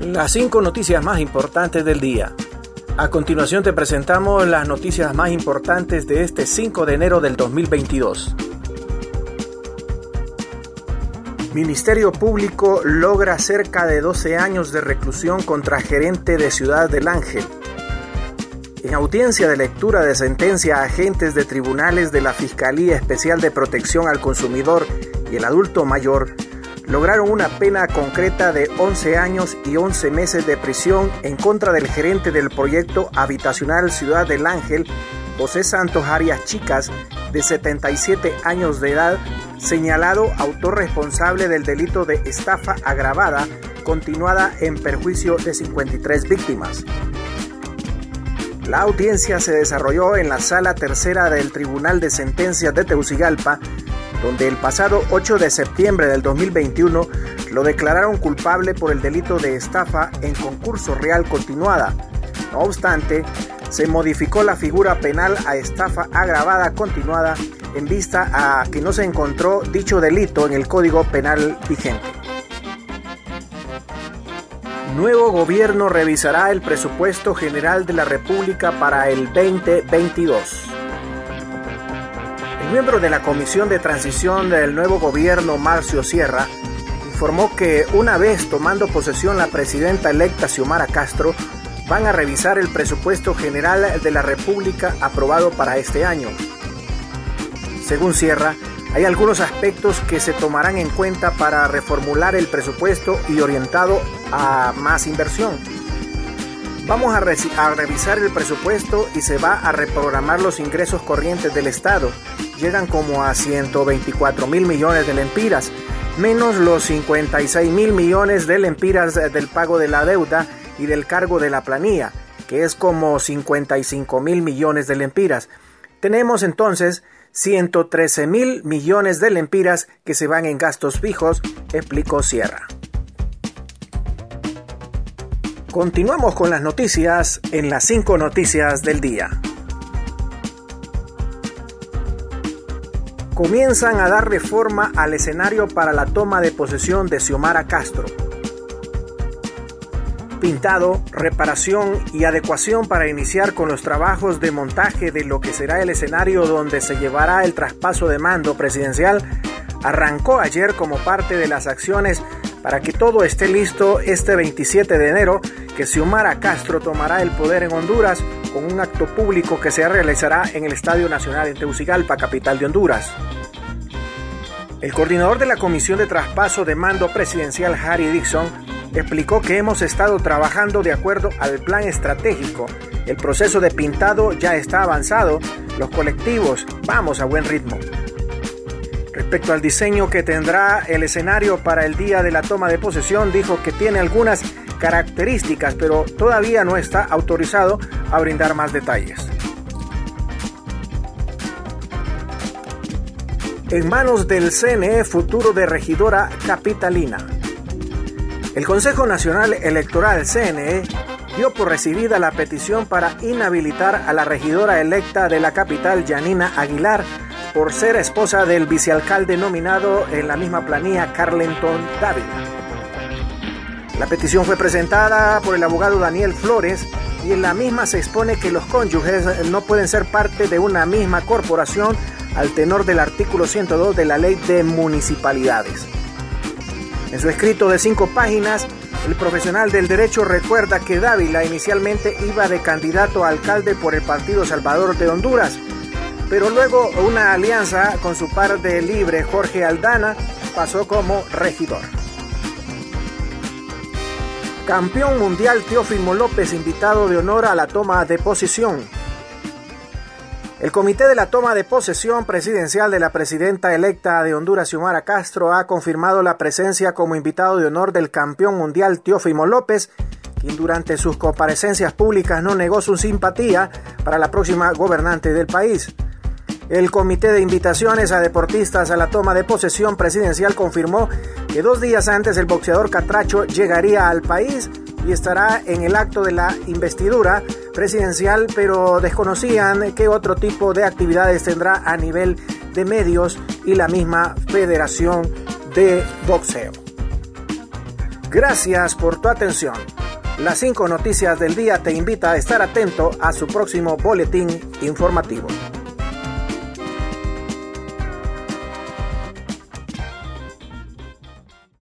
Las cinco noticias más importantes del día. A continuación te presentamos las noticias más importantes de este 5 de enero del 2022. Ministerio Público logra cerca de 12 años de reclusión contra gerente de Ciudad del Ángel. En audiencia de lectura de sentencia a agentes de tribunales de la Fiscalía Especial de Protección al Consumidor y el Adulto Mayor, lograron una pena concreta de 11 años y 11 meses de prisión en contra del gerente del proyecto habitacional Ciudad del Ángel, José Santos Arias Chicas, de 77 años de edad, señalado autor responsable del delito de estafa agravada continuada en perjuicio de 53 víctimas. La audiencia se desarrolló en la sala tercera del Tribunal de Sentencias de Teucigalpa, donde el pasado 8 de septiembre del 2021 lo declararon culpable por el delito de estafa en concurso real continuada. No obstante, se modificó la figura penal a estafa agravada continuada en vista a que no se encontró dicho delito en el Código Penal vigente. Nuevo gobierno revisará el presupuesto general de la República para el 2022. Miembro de la Comisión de Transición del nuevo gobierno, Marcio Sierra, informó que una vez tomando posesión la presidenta electa Xiomara Castro, van a revisar el presupuesto general de la República aprobado para este año. Según Sierra, hay algunos aspectos que se tomarán en cuenta para reformular el presupuesto y orientado a más inversión. Vamos a, a, revisar el presupuesto y se va a reprogramar los ingresos corrientes del Estado. Llegan como a 124 mil millones de lempiras, menos los 56 mil millones de lempiras del pago de la deuda y del cargo de la planilla, que es como 55 mil millones de lempiras. Tenemos entonces 113 mil millones de lempiras que se van en gastos fijos, explicó Sierra. Continuamos con las noticias en las 5 noticias del día. Comienzan a dar reforma al escenario para la toma de posesión de Xiomara Castro. Pintado, reparación y adecuación para iniciar con los trabajos de montaje de lo que será el escenario donde se llevará el traspaso de mando presidencial, arrancó ayer como parte de las acciones para que todo esté listo este 27 de enero, que Xiomara Castro tomará el poder en Honduras con un acto público que se realizará en el Estadio Nacional en Tegucigalpa, capital de Honduras. El coordinador de la Comisión de Traspaso de Mando Presidencial, Harry Dixon, explicó que hemos estado trabajando de acuerdo al plan estratégico. El proceso de pintado ya está avanzado, los colectivos vamos a buen ritmo. Respecto al diseño que tendrá el escenario para el día de la toma de posesión, dijo que tiene algunas características, pero todavía no está autorizado a brindar más detalles. En manos del CNE futuro de regidora capitalina. El Consejo Nacional Electoral CNE dio por recibida la petición para inhabilitar a la regidora electa de la capital, Janina Aguilar, por ser esposa del vicealcalde nominado en la misma planilla, Carlenton Dávila. La petición fue presentada por el abogado Daniel Flores y en la misma se expone que los cónyuges no pueden ser parte de una misma corporación al tenor del artículo 102 de la Ley de Municipalidades. En su escrito de cinco páginas, el profesional del derecho recuerda que Dávila inicialmente iba de candidato a alcalde por el Partido Salvador de Honduras, pero luego una alianza con su par de libre Jorge Aldana pasó como regidor. Campeón mundial Teófimo López invitado de honor a la toma de posición. El comité de la toma de posesión presidencial de la presidenta electa de Honduras, Xiomara Castro, ha confirmado la presencia como invitado de honor del campeón mundial Teófimo López, quien durante sus comparecencias públicas no negó su simpatía para la próxima gobernante del país. El comité de invitaciones a deportistas a la toma de posesión presidencial confirmó que dos días antes el boxeador Catracho llegaría al país y estará en el acto de la investidura presidencial, pero desconocían qué otro tipo de actividades tendrá a nivel de medios y la misma Federación de Boxeo. Gracias por tu atención. Las cinco noticias del día te invita a estar atento a su próximo boletín informativo.